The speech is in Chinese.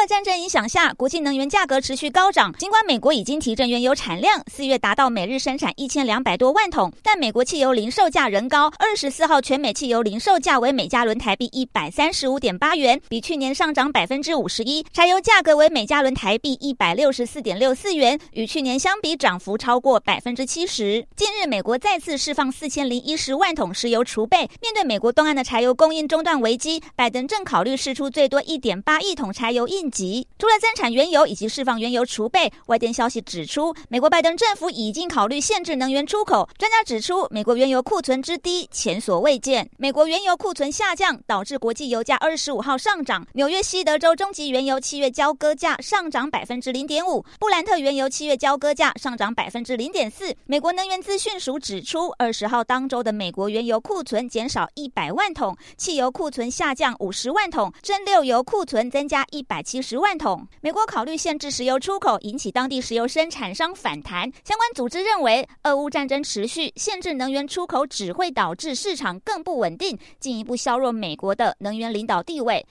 乌俄战争影响下，国际能源价格持续高涨。尽管美国已经提振原油产量，四月达到每日生产一千两百多万桶，但美国汽油零售价仍高。二十四号全美汽油零售价为每加仑台币一百三十五点八元，比去年上涨百分之五十一。柴油价格为每加仑台币一百六十四点六四元，与去年相比涨幅超过百分之七十。近日，美国再次释放四千零一十万桶石油储备。面对美国东岸的柴油供应中断危机，拜登正考虑释出最多一点八亿桶柴油一。应急，除了增产原油以及释放原油储备，外电消息指出，美国拜登政府已经考虑限制能源出口。专家指出，美国原油库存之低前所未见。美国原油库存下降，导致国际油价二十五号上涨。纽约西德州中级原油七月交割价上涨百分之零点五，布兰特原油七月交割价上涨百分之零点四。美国能源资讯署指出，二十号当周的美国原油库存减少一百万桶，汽油库存下降五十万桶，蒸馏油库存增加一百七。十万桶，美国考虑限制石油出口，引起当地石油生产商反弹。相关组织认为，俄乌战争持续，限制能源出口只会导致市场更不稳定，进一步削弱美国的能源领导地位。